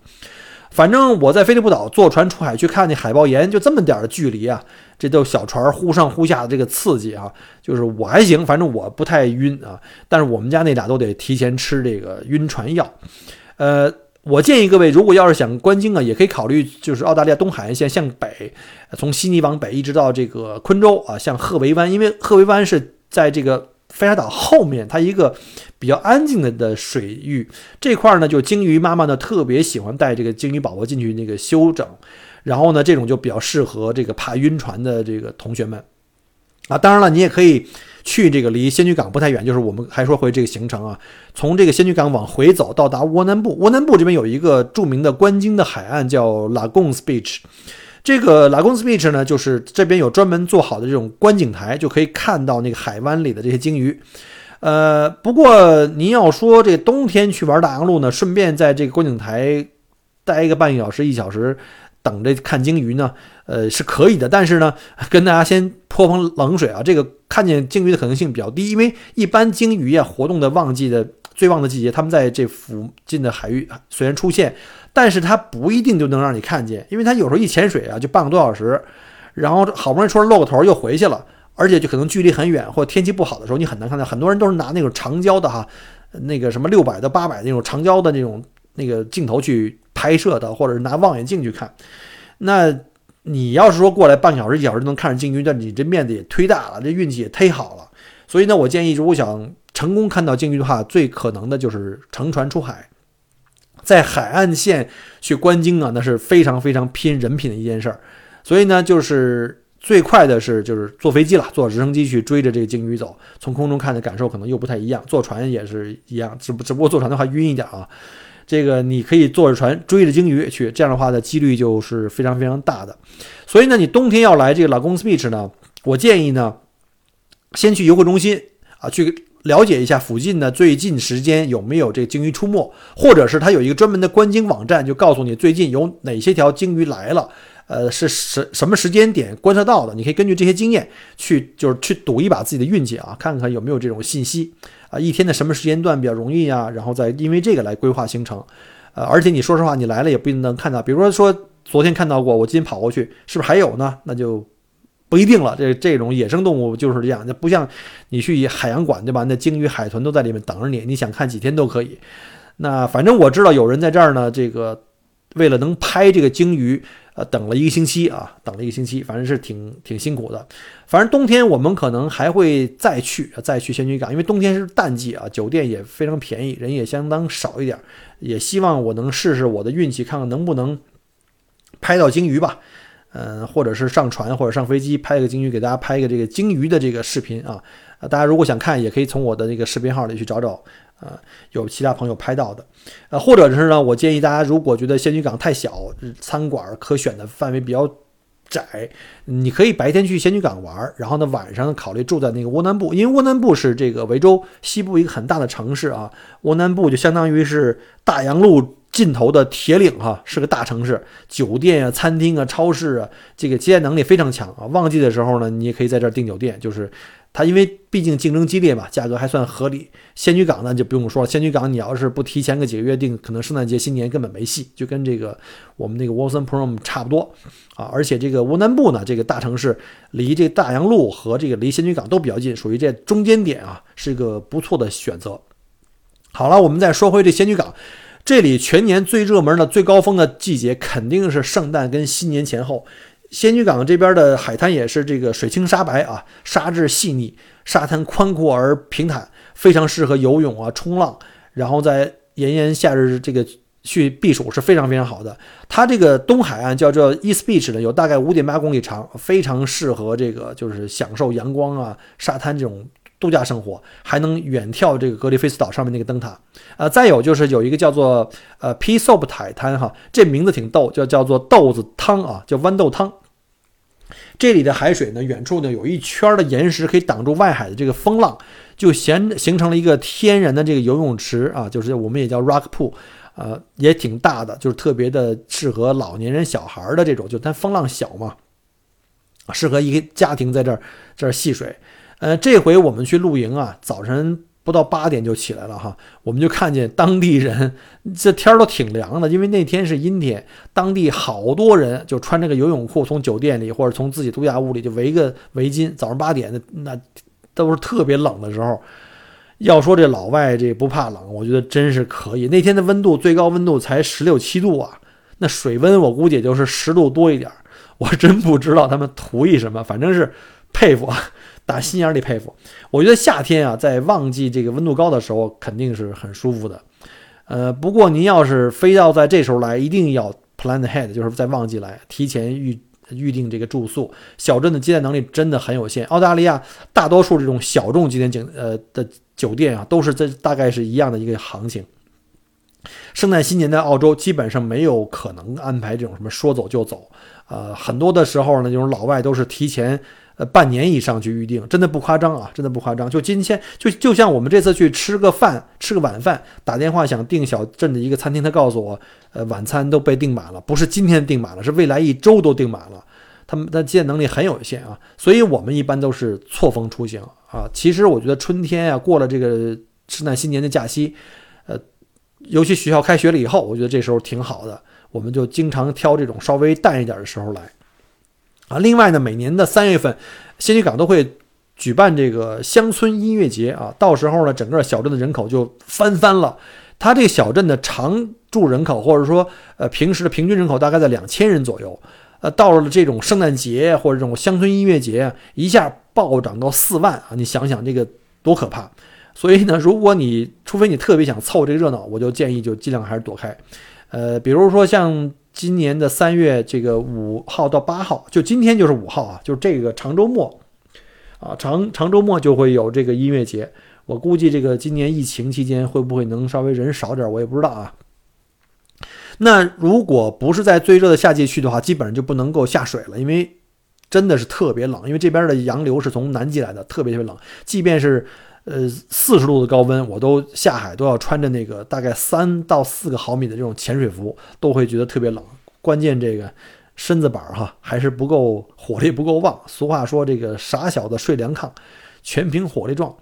反正我在菲利普岛坐船出海去看那海豹岩，就这么点的距离啊，这都小船忽上忽下的这个刺激啊，就是我还行，反正我不太晕啊。但是我们家那俩都得提前吃这个晕船药，呃。我建议各位，如果要是想观鲸啊，也可以考虑就是澳大利亚东海岸线向北，从悉尼往北一直到这个昆州啊，像赫维湾，因为赫维湾是在这个飞沙岛后面，它一个比较安静的的水域这块儿呢，就鲸鱼妈妈呢特别喜欢带这个鲸鱼宝宝进去那个休整，然后呢，这种就比较适合这个怕晕船的这个同学们啊，当然了，你也可以。去这个离仙女港不太远，就是我们还说回这个行程啊，从这个仙女港往回走，到达窝南部。窝南部这边有一个著名的观鲸的海岸，叫 Lagoons Beach。这个 Lagoons Beach 呢，就是这边有专门做好的这种观景台，就可以看到那个海湾里的这些鲸鱼。呃，不过您要说这冬天去玩大洋路呢，顺便在这个观景台待一个半小时、一小时。等着看鲸鱼呢，呃，是可以的，但是呢，跟大家先泼盆冷水啊，这个看见鲸鱼的可能性比较低，因为一般鲸鱼啊活动的旺季的最旺的季节，它们在这附近的海域虽然出现，但是它不一定就能让你看见，因为它有时候一潜水啊就半个多小时，然后好不容易出来露个头又回去了，而且就可能距离很远或者天气不好的时候你很难看到，很多人都是拿那种长焦的哈，那个什么六百到八百那种长焦的那种那个镜头去。拍摄的，或者是拿望远镜去看，那你要是说过来半小时一小时能看着鲸鱼，那你这面子也忒大了，这运气也忒好了。所以呢，我建议如果想成功看到鲸鱼的话，最可能的就是乘船出海，在海岸线去观鲸啊，那是非常非常拼人品的一件事儿。所以呢，就是最快的是就是坐飞机了，坐直升机去追着这个鲸鱼走，从空中看的感受可能又不太一样。坐船也是一样，只不只不过坐船的话晕一点啊。这个你可以坐着船追着鲸鱼去，这样的话的几率就是非常非常大的。所以呢，你冬天要来这个老公 speech 呢，我建议呢，先去游客中心啊，去了解一下附近的最近时间有没有这个鲸鱼出没，或者是它有一个专门的观鲸网站，就告诉你最近有哪些条鲸鱼来了，呃，是什什么时间点观测到的，你可以根据这些经验去，就是去赌一把自己的运气啊，看看有没有这种信息。啊，一天的什么时间段比较容易啊？然后再因为这个来规划行程，呃，而且你说实话，你来了也不一定能看到。比如说说昨天看到过，我今天跑过去，是不是还有呢？那就不一定了。这这种野生动物就是这样，那不像你去海洋馆对吧？那鲸鱼、海豚都在里面等着你，你想看几天都可以。那反正我知道有人在这儿呢，这个为了能拍这个鲸鱼。呃，等了一个星期啊，等了一个星期，反正是挺挺辛苦的。反正冬天我们可能还会再去，再去仙居港，因为冬天是淡季啊，酒店也非常便宜，人也相当少一点。也希望我能试试我的运气，看看能不能拍到鲸鱼吧。嗯，或者是上船或者上飞机拍个鲸鱼，给大家拍一个这个鲸鱼的这个视频啊。大家如果想看，也可以从我的那个视频号里去找找。啊，有其他朋友拍到的，呃，或者是呢，我建议大家，如果觉得仙居港太小，餐馆可选的范围比较窄，你可以白天去仙居港玩，然后呢，晚上考虑住在那个窝南部，因为窝南部是这个维州西部一个很大的城市啊，窝南部就相当于是大洋路尽头的铁岭哈，是个大城市，酒店啊、餐厅啊、超市啊，这个接待能力非常强啊。旺季的时候呢，你也可以在这儿订酒店，就是。它因为毕竟竞争激烈嘛，价格还算合理。仙居港呢就不用说了，仙居港你要是不提前个几个月订，可能圣诞节、新年根本没戏，就跟这个我们那个 Watson Prom 差不多啊。而且这个沃南部呢，这个大城市离这大洋路和这个离仙居港都比较近，属于这中间点啊，是一个不错的选择。好了，我们再说回这仙居港，这里全年最热门的、最高峰的季节肯定是圣诞跟新年前后。仙女港这边的海滩也是这个水清沙白啊，沙质细腻，沙滩宽阔而平坦，非常适合游泳啊、冲浪。然后在炎炎夏日这个去避暑是非常非常好的。它这个东海岸叫做 East Beach 呢，有大概五点八公里长，非常适合这个就是享受阳光啊、沙滩这种度假生活，还能远眺这个格里菲斯岛上面那个灯塔。呃，再有就是有一个叫做呃 p s o p 海滩哈，这名字挺逗，叫叫做豆子汤啊，叫豌豆汤。这里的海水呢，远处呢有一圈的岩石可以挡住外海的这个风浪，就形形成了一个天然的这个游泳池啊，就是我们也叫 rock pool，呃，也挺大的，就是特别的适合老年人、小孩的这种，就它风浪小嘛，适合一个家庭在这儿这儿戏水。呃，这回我们去露营啊，早晨。不到八点就起来了哈，我们就看见当地人，这天儿都挺凉的，因为那天是阴天。当地好多人就穿这个游泳裤，从酒店里或者从自己度假屋里就围个围巾。早上八点那那都是特别冷的时候。要说这老外这不怕冷，我觉得真是可以。那天的温度最高温度才十六七度啊，那水温我估计也就是十度多一点。我真不知道他们图一什么，反正是佩服。打心眼里佩服，我觉得夏天啊，在旺季这个温度高的时候，肯定是很舒服的。呃，不过您要是非要在这时候来，一定要 plan ahead，就是在旺季来，提前预预定这个住宿。小镇的接待能力真的很有限，澳大利亚大多数这种小众景点景呃的酒店啊，都是这大概是一样的一个行情。圣诞新年的澳洲基本上没有可能安排这种什么说走就走，呃，很多的时候呢，这种老外都是提前。呃，半年以上去预定，真的不夸张啊，真的不夸张。就今天，就就像我们这次去吃个饭，吃个晚饭，打电话想订小镇的一个餐厅，他告诉我，呃，晚餐都被订满了，不是今天订满了，是未来一周都订满了。他们的接待能力很有限啊，所以我们一般都是错峰出行啊。其实我觉得春天呀，过了这个圣诞新年的假期，呃，尤其学校开学了以后，我觉得这时候挺好的，我们就经常挑这种稍微淡一点的时候来。啊，另外呢，每年的三月份，仙女港都会举办这个乡村音乐节啊，到时候呢，整个小镇的人口就翻番了。它这个小镇的常住人口，或者说呃平时的平均人口大概在两千人左右，呃，到了这种圣诞节或者这种乡村音乐节，一下暴涨到四万啊！你想想这个多可怕。所以呢，如果你除非你特别想凑这个热闹，我就建议就尽量还是躲开。呃，比如说像。今年的三月这个五号到八号，就今天就是五号啊，就这个长周末啊，长长周末就会有这个音乐节。我估计这个今年疫情期间会不会能稍微人少点，我也不知道啊。那如果不是在最热的夏季去的话，基本上就不能够下水了，因为真的是特别冷，因为这边的洋流是从南极来的，特别特别冷，即便是。呃，四十度的高温，我都下海都要穿着那个大概三到四个毫米的这种潜水服，都会觉得特别冷。关键这个身子板儿哈还是不够火力不够旺。俗话说这个傻小子睡凉炕，全凭火力壮。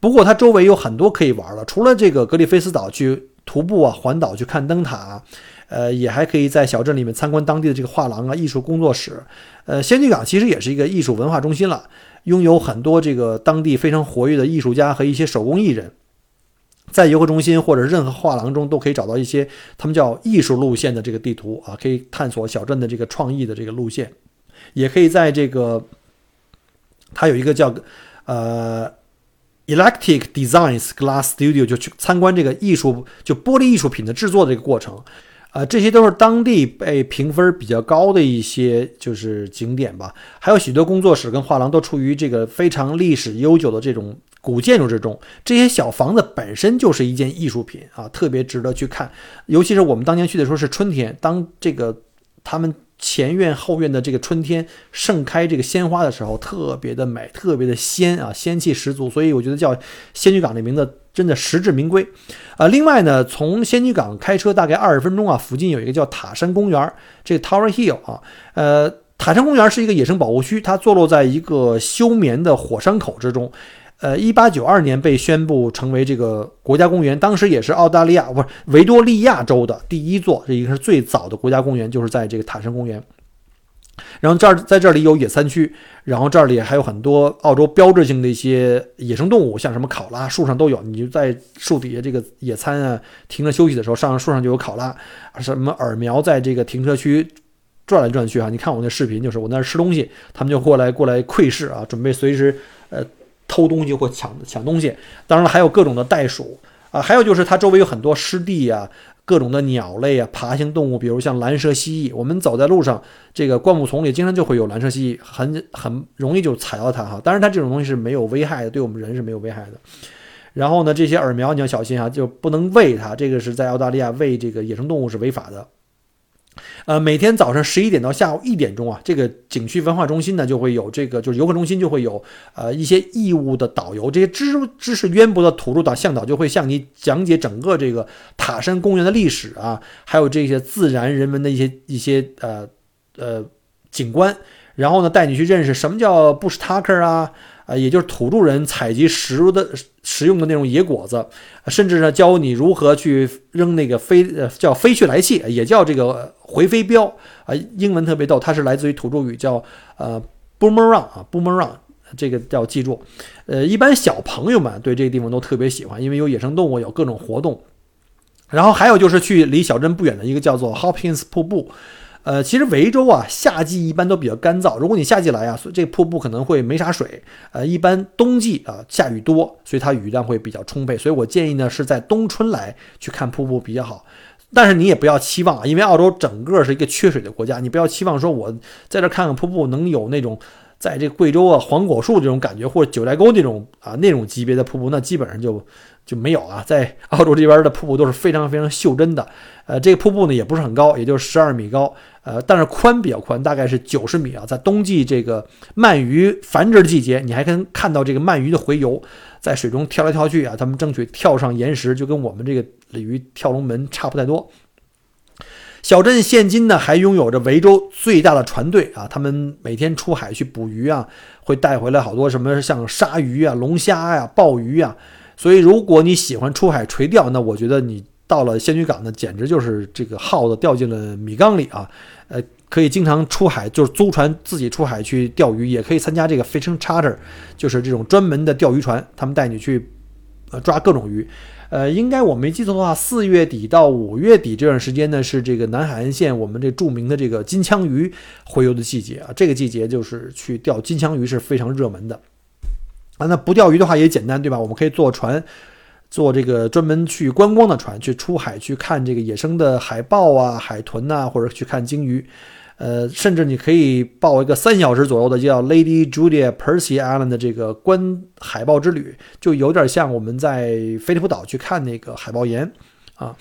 不过它周围有很多可以玩的，除了这个格里菲斯岛去徒步啊、环岛去看灯塔，呃，也还可以在小镇里面参观当地的这个画廊啊、艺术工作室。呃，仙女港其实也是一个艺术文化中心了。拥有很多这个当地非常活跃的艺术家和一些手工艺人，在游客中心或者任何画廊中都可以找到一些他们叫艺术路线的这个地图啊，可以探索小镇的这个创意的这个路线，也可以在这个它有一个叫呃 Electric Designs Glass Studio 就去参观这个艺术就玻璃艺术品的制作的这个过程。呃，这些都是当地被评分比较高的一些就是景点吧，还有许多工作室跟画廊都处于这个非常历史悠久的这种古建筑之中。这些小房子本身就是一件艺术品啊，特别值得去看。尤其是我们当年去的时候是春天，当这个他们。前院后院的这个春天盛开这个鲜花的时候，特别的美，特别的鲜啊，仙气十足。所以我觉得叫仙女港这名字真的实至名归。啊，另外呢，从仙女港开车大概二十分钟啊，附近有一个叫塔山公园，这个 Tower Hill 啊，呃，塔山公园是一个野生保护区，它坐落在一个休眠的火山口之中。呃，一八九二年被宣布成为这个国家公园，当时也是澳大利亚不是维多利亚州的第一座，这一个是最早的国家公园，就是在这个塔山公园。然后这儿在这里有野餐区，然后这里还有很多澳洲标志性的一些野生动物，像什么考拉，树上都有。你就在树底下这个野餐啊，停着休息的时候，上树上就有考拉，什么耳苗在这个停车区转来转去啊。你看我那视频，就是我那吃东西，他们就过来过来窥视啊，准备随时呃。偷东西或抢抢东西，当然了，还有各种的袋鼠，啊，还有就是它周围有很多湿地啊，各种的鸟类啊，爬行动物，比如像蓝蛇蜥蜴。我们走在路上，这个灌木丛里经常就会有蓝蛇蜥蜴，很很容易就踩到它哈。当然，它这种东西是没有危害的，对我们人是没有危害的。然后呢，这些耳苗你要小心啊，就不能喂它，这个是在澳大利亚喂这个野生动物是违法的。呃，每天早上十一点到下午一点钟啊，这个景区文化中心呢就会有这个，就是游客中心就会有呃一些义务的导游，这些知知识渊博的土著导向导就会向你讲解整个这个塔山公园的历史啊，还有这些自然人文的一些一些呃呃景观，然后呢带你去认识什么叫布什塔克啊。啊，也就是土著人采集食的食用的那种野果子，甚至呢教你如何去扔那个飞呃叫飞去来气，也叫这个回飞镖啊，英文特别逗，它是来自于土著语叫呃 boomerang 啊 boomerang，这个要记住。呃，一般小朋友们对这个地方都特别喜欢，因为有野生动物，有各种活动。然后还有就是去离小镇不远的一个叫做 Hopkins 瀑布。呃，其实维州啊，夏季一般都比较干燥。如果你夏季来啊，这瀑布可能会没啥水。呃，一般冬季啊下雨多，所以它雨量会比较充沛。所以我建议呢是在冬春来去看瀑布比较好。但是你也不要期望啊，因为澳洲整个是一个缺水的国家，你不要期望说我在这看看瀑布能有那种在这贵州啊黄果树这种感觉，或者九寨沟那种啊那种级别的瀑布，那基本上就。就没有啊，在澳洲这边的瀑布都是非常非常袖珍的，呃，这个瀑布呢也不是很高，也就十二米高，呃，但是宽比较宽，大概是九十米啊。在冬季这个鳗鱼繁殖的季节，你还能看到这个鳗鱼的洄游，在水中跳来跳去啊，他们争取跳上岩石，就跟我们这个鲤鱼跳龙门差不太多。小镇现今呢还拥有着维州最大的船队啊，他们每天出海去捕鱼啊，会带回来好多什么像鲨鱼啊、龙虾呀、鲍鱼啊。所以，如果你喜欢出海垂钓，那我觉得你到了仙女港呢，简直就是这个耗子掉进了米缸里啊！呃，可以经常出海，就是租船自己出海去钓鱼，也可以参加这个 fishing charter，就是这种专门的钓鱼船，他们带你去呃抓各种鱼。呃，应该我没记错的话，四月底到五月底这段时间呢，是这个南海岸线我们这著名的这个金枪鱼洄游的季节啊。这个季节就是去钓金枪鱼是非常热门的。啊，那不钓鱼的话也简单，对吧？我们可以坐船，坐这个专门去观光的船，去出海去看这个野生的海豹啊、海豚呐，或者去看鲸鱼。呃，甚至你可以报一个三小时左右的叫 Lady Julia Percy Island 的这个观海豹之旅，就有点像我们在菲利普岛去看那个海豹岩啊。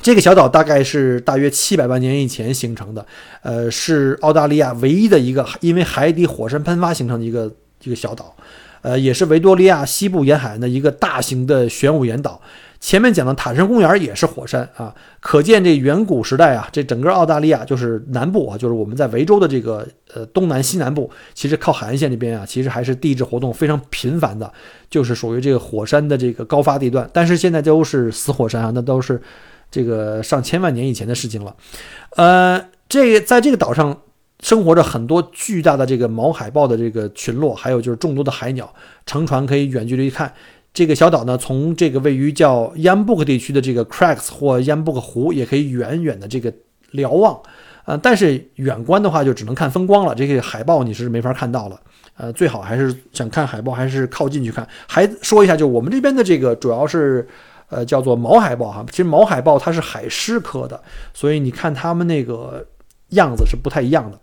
这个小岛大概是大约七百万年以前形成的，呃，是澳大利亚唯一的一个因为海底火山喷发形成的一个。一个小岛，呃，也是维多利亚西部沿海的一个大型的玄武岩岛。前面讲的塔山公园也是火山啊，可见这远古时代啊，这整个澳大利亚就是南部啊，就是我们在维州的这个呃东南西南部，其实靠海岸线这边啊，其实还是地质活动非常频繁的，就是属于这个火山的这个高发地段。但是现在都是死火山啊，那都是这个上千万年以前的事情了。呃，这在这个岛上。生活着很多巨大的这个毛海豹的这个群落，还有就是众多的海鸟，乘船可以远距离看这个小岛呢。从这个位于叫 Yambook 地区的这个 Cracks 或 Yambook 湖，也可以远远的这个瞭望，呃，但是远观的话就只能看风光了，这个海豹你是没法看到了。呃，最好还是想看海豹，还是靠近去看。还说一下，就我们这边的这个主要是，呃，叫做毛海豹哈。其实毛海豹它是海狮科的，所以你看它们那个样子是不太一样的。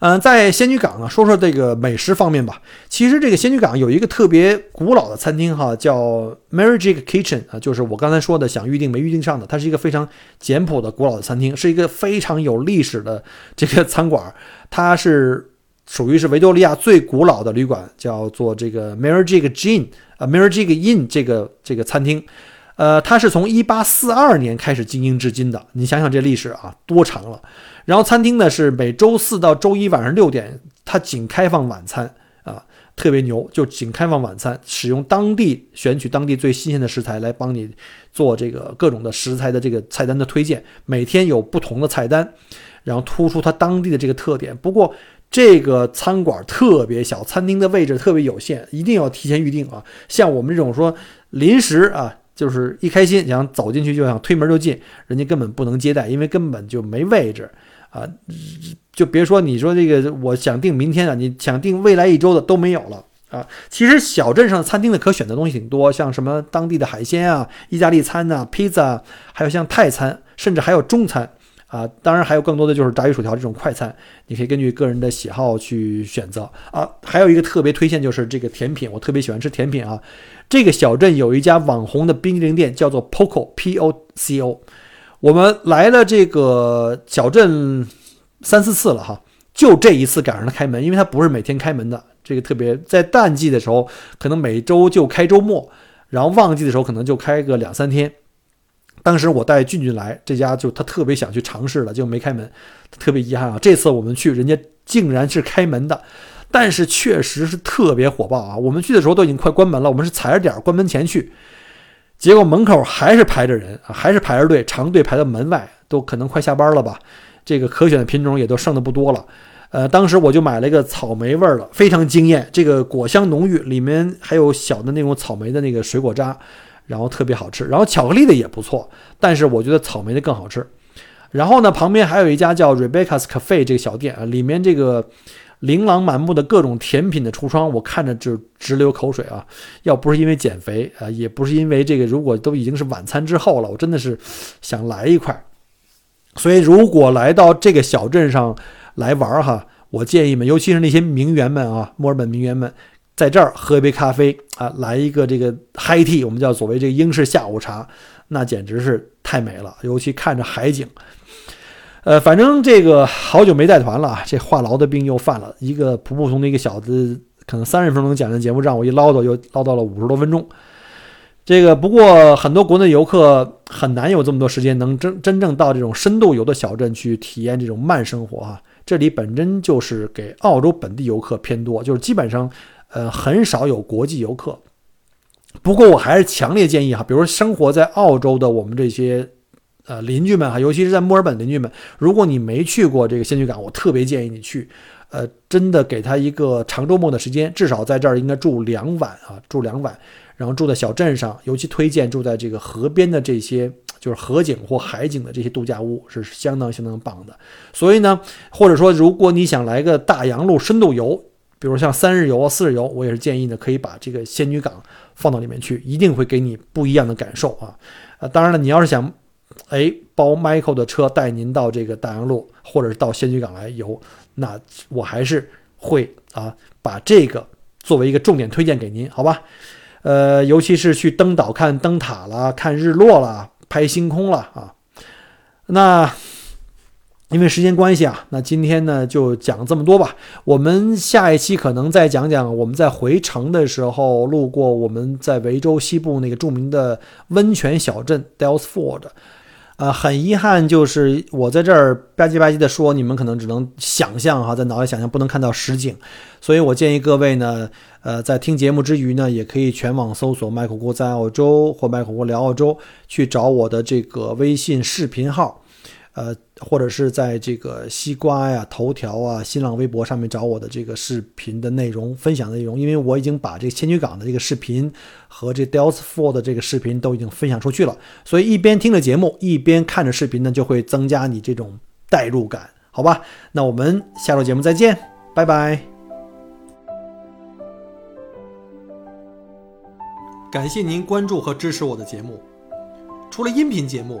嗯，在仙女港呢，说说这个美食方面吧。其实这个仙女港有一个特别古老的餐厅哈，叫 Magic Kitchen 啊，就是我刚才说的想预定没预定上的。它是一个非常简朴的古老的餐厅，是一个非常有历史的 这个餐馆。它是属于是维多利亚最古老的旅馆，叫做这个 Magic Inn 啊，Magic Inn 这个这个餐厅。呃，它是从1842年开始经营至今的。你想想这历史啊，多长了。然后餐厅呢是每周四到周一晚上六点，它仅开放晚餐啊，特别牛，就仅开放晚餐，使用当地选取当地最新鲜的食材来帮你做这个各种的食材的这个菜单的推荐，每天有不同的菜单，然后突出它当地的这个特点。不过这个餐馆特别小，餐厅的位置特别有限，一定要提前预定啊。像我们这种说临时啊。就是一开心想走进去就想推门就进，人家根本不能接待，因为根本就没位置啊！就别说你说这个，我想订明天的，你想订未来一周的都没有了啊。其实小镇上餐厅的可选的东西挺多，像什么当地的海鲜啊、意大利餐呐、披萨，还有像泰餐，甚至还有中餐。啊，当然还有更多的就是炸鱼薯条这种快餐，你可以根据个人的喜好去选择啊。还有一个特别推荐就是这个甜品，我特别喜欢吃甜品啊。这个小镇有一家网红的冰激凌店，叫做 Poco P O C O。我们来了这个小镇三四次了哈，就这一次赶上了开门，因为它不是每天开门的。这个特别在淡季的时候，可能每周就开周末，然后旺季的时候可能就开个两三天。当时我带俊俊来这家，就他特别想去尝试了，就没开门，特别遗憾啊。这次我们去，人家竟然是开门的，但是确实是特别火爆啊。我们去的时候都已经快关门了，我们是踩着点关门前去，结果门口还是排着人啊，还是排着队，长队排到门外，都可能快下班了吧。这个可选的品种也都剩的不多了。呃，当时我就买了一个草莓味儿的，非常惊艳，这个果香浓郁，里面还有小的那种草莓的那个水果渣。然后特别好吃，然后巧克力的也不错，但是我觉得草莓的更好吃。然后呢，旁边还有一家叫 Rebecca's Cafe 这个小店啊，里面这个琳琅满目的各种甜品的橱窗，我看着就直流口水啊！要不是因为减肥啊，也不是因为这个，如果都已经是晚餐之后了，我真的是想来一块。所以，如果来到这个小镇上来玩哈，我建议们，尤其是那些名媛们啊，墨尔本名媛们。在这儿喝一杯咖啡啊，来一个这个 high tea，我们叫所谓这个英式下午茶，那简直是太美了，尤其看着海景。呃，反正这个好久没带团了，这话痨的病又犯了。一个普普通通的一个小子，可能三十分钟讲的节目，让我一唠叨又唠叨了五十多分钟。这个不过很多国内游客很难有这么多时间，能真真正到这种深度游的小镇去体验这种慢生活啊。这里本身就是给澳洲本地游客偏多，就是基本上。呃，很少有国际游客。不过，我还是强烈建议哈，比如说生活在澳洲的我们这些呃邻居们哈，尤其是在墨尔本邻居们，如果你没去过这个仙居港，我特别建议你去。呃，真的给他一个长周末的时间，至少在这儿应该住两晚啊，住两晚，然后住在小镇上，尤其推荐住在这个河边的这些就是河景或海景的这些度假屋，是相当相当棒的。所以呢，或者说如果你想来个大洋路深度游。比如像三日游啊、四日游，我也是建议呢，可以把这个仙女港放到里面去，一定会给你不一样的感受啊！呃，当然了，你要是想，哎，包 Michael 的车带您到这个大洋路，或者是到仙居港来游，那我还是会啊，把这个作为一个重点推荐给您，好吧？呃，尤其是去登岛看灯塔啦、看日落啦、拍星空了啊，那。因为时间关系啊，那今天呢就讲这么多吧。我们下一期可能再讲讲我们在回程的时候路过我们在维州西部那个著名的温泉小镇 Dalesford。呃，很遗憾，就是我在这儿吧唧吧唧的说，你们可能只能想象哈，在脑袋想象，不能看到实景。所以我建议各位呢，呃，在听节目之余呢，也可以全网搜索“麦克锅在澳洲”或“麦克锅聊澳洲”，去找我的这个微信视频号。呃，或者是在这个西瓜呀、头条啊、新浪微博上面找我的这个视频的内容分享的内容，因为我已经把这个千曲港的这个视频和这 Dalesford 的这个视频都已经分享出去了，所以一边听着节目，一边看着视频呢，就会增加你这种代入感，好吧？那我们下周节目再见，拜拜！感谢您关注和支持我的节目，除了音频节目。